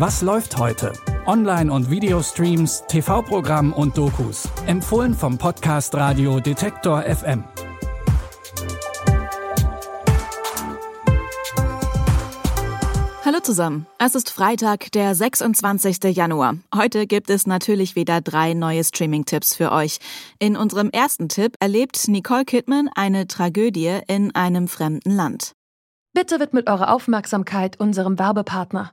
Was läuft heute? Online- und Videostreams, TV-Programm und Dokus. Empfohlen vom Podcast Radio Detektor FM. Hallo zusammen. Es ist Freitag, der 26. Januar. Heute gibt es natürlich wieder drei neue Streaming-Tipps für euch. In unserem ersten Tipp erlebt Nicole Kidman eine Tragödie in einem fremden Land. Bitte widmet eure Aufmerksamkeit unserem Werbepartner.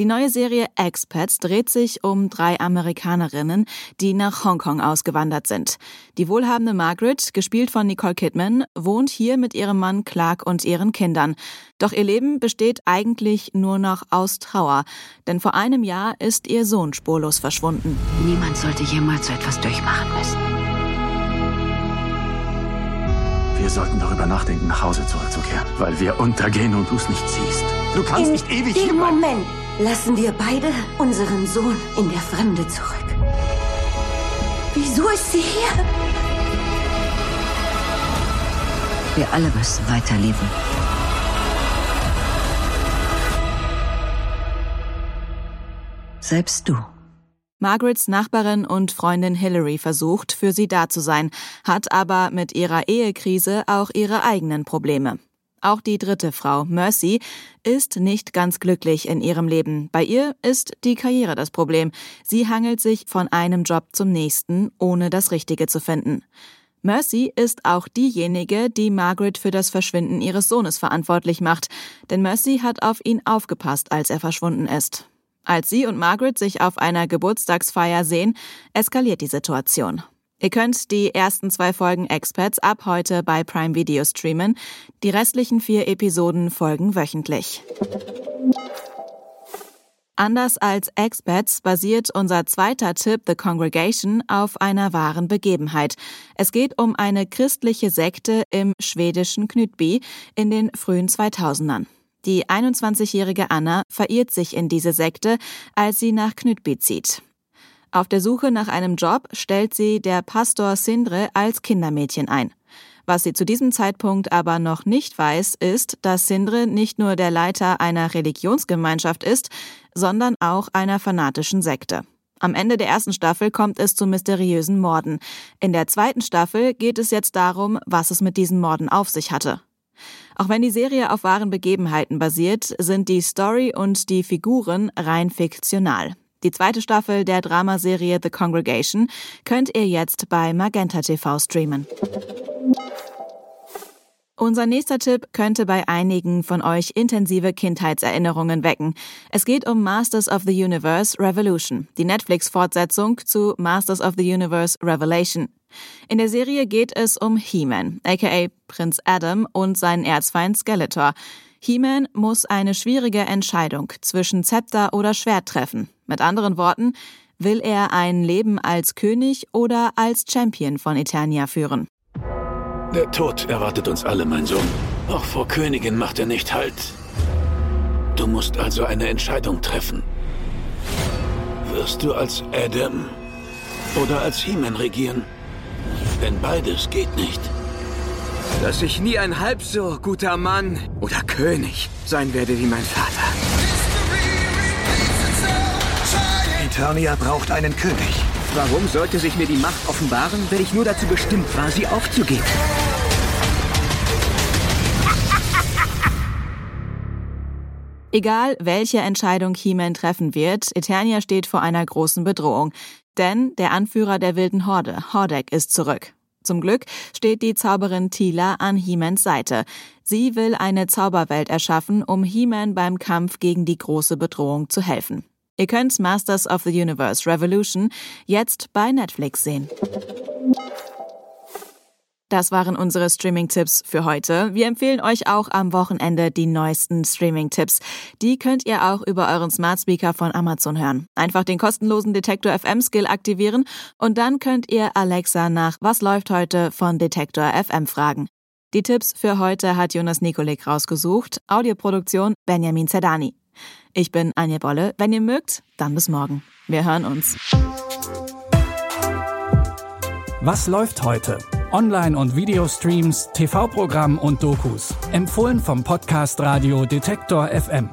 Die neue Serie Expats dreht sich um drei Amerikanerinnen, die nach Hongkong ausgewandert sind. Die wohlhabende Margaret, gespielt von Nicole Kidman, wohnt hier mit ihrem Mann Clark und ihren Kindern. Doch ihr Leben besteht eigentlich nur noch aus Trauer, denn vor einem Jahr ist ihr Sohn spurlos verschwunden. Niemand sollte jemals so etwas durchmachen müssen. Wir sollten darüber nachdenken, nach Hause zurückzukehren, weil wir untergehen und du es nicht siehst. Du kannst In nicht ewig hier bleiben. Moment lassen wir beide unseren Sohn in der Fremde zurück. Wieso ist sie hier? Wir alle müssen weiterleben. Selbst du. Margarets Nachbarin und Freundin Hillary versucht, für sie da zu sein, hat aber mit ihrer Ehekrise auch ihre eigenen Probleme. Auch die dritte Frau, Mercy, ist nicht ganz glücklich in ihrem Leben. Bei ihr ist die Karriere das Problem. Sie hangelt sich von einem Job zum nächsten, ohne das Richtige zu finden. Mercy ist auch diejenige, die Margaret für das Verschwinden ihres Sohnes verantwortlich macht, denn Mercy hat auf ihn aufgepasst, als er verschwunden ist. Als sie und Margaret sich auf einer Geburtstagsfeier sehen, eskaliert die Situation. Ihr könnt die ersten zwei Folgen Experts ab heute bei Prime Video streamen. Die restlichen vier Episoden folgen wöchentlich. Anders als Experts basiert unser zweiter Tipp The Congregation auf einer wahren Begebenheit. Es geht um eine christliche Sekte im schwedischen Knutby in den frühen 2000ern. Die 21-jährige Anna verirrt sich in diese Sekte, als sie nach Knutby zieht. Auf der Suche nach einem Job stellt sie der Pastor Sindre als Kindermädchen ein. Was sie zu diesem Zeitpunkt aber noch nicht weiß, ist, dass Sindre nicht nur der Leiter einer Religionsgemeinschaft ist, sondern auch einer fanatischen Sekte. Am Ende der ersten Staffel kommt es zu mysteriösen Morden. In der zweiten Staffel geht es jetzt darum, was es mit diesen Morden auf sich hatte. Auch wenn die Serie auf wahren Begebenheiten basiert, sind die Story und die Figuren rein fiktional. Die zweite Staffel der Dramaserie The Congregation könnt ihr jetzt bei Magenta TV streamen. Unser nächster Tipp könnte bei einigen von euch intensive Kindheitserinnerungen wecken. Es geht um Masters of the Universe Revolution, die Netflix-Fortsetzung zu Masters of the Universe Revelation. In der Serie geht es um He-Man, aka Prinz Adam und seinen Erzfeind Skeletor. He-Man muss eine schwierige Entscheidung zwischen Zepter oder Schwert treffen. Mit anderen Worten, will er ein Leben als König oder als Champion von Eternia führen? Der Tod erwartet uns alle, mein Sohn. Auch vor Königin macht er nicht Halt. Du musst also eine Entscheidung treffen. Wirst du als Adam oder als He-Man regieren? Denn beides geht nicht. Dass ich nie ein halb so guter Mann oder König sein werde wie mein Vater. Eternia braucht einen König. Warum sollte sich mir die Macht offenbaren, wenn ich nur dazu bestimmt war, sie aufzugeben? Egal, welche Entscheidung He-Man treffen wird, Eternia steht vor einer großen Bedrohung. Denn der Anführer der wilden Horde, Hordek, ist zurück. Zum Glück steht die Zauberin Tila an He-Mans Seite. Sie will eine Zauberwelt erschaffen, um He-Man beim Kampf gegen die große Bedrohung zu helfen. Ihr könnt Masters of the Universe Revolution jetzt bei Netflix sehen. Das waren unsere Streaming-Tipps für heute. Wir empfehlen euch auch am Wochenende die neuesten Streaming-Tipps. Die könnt ihr auch über euren Smart Speaker von Amazon hören. Einfach den kostenlosen Detektor FM Skill aktivieren und dann könnt ihr Alexa nach Was läuft heute von Detektor FM fragen. Die Tipps für heute hat Jonas Nikolik rausgesucht. Audioproduktion Benjamin Zerdani. Ich bin Anja Bolle. Wenn ihr mögt, dann bis morgen. Wir hören uns. Was läuft heute? Online- und Videostreams, TV-Programm und Dokus. Empfohlen vom Podcast Radio Detektor FM.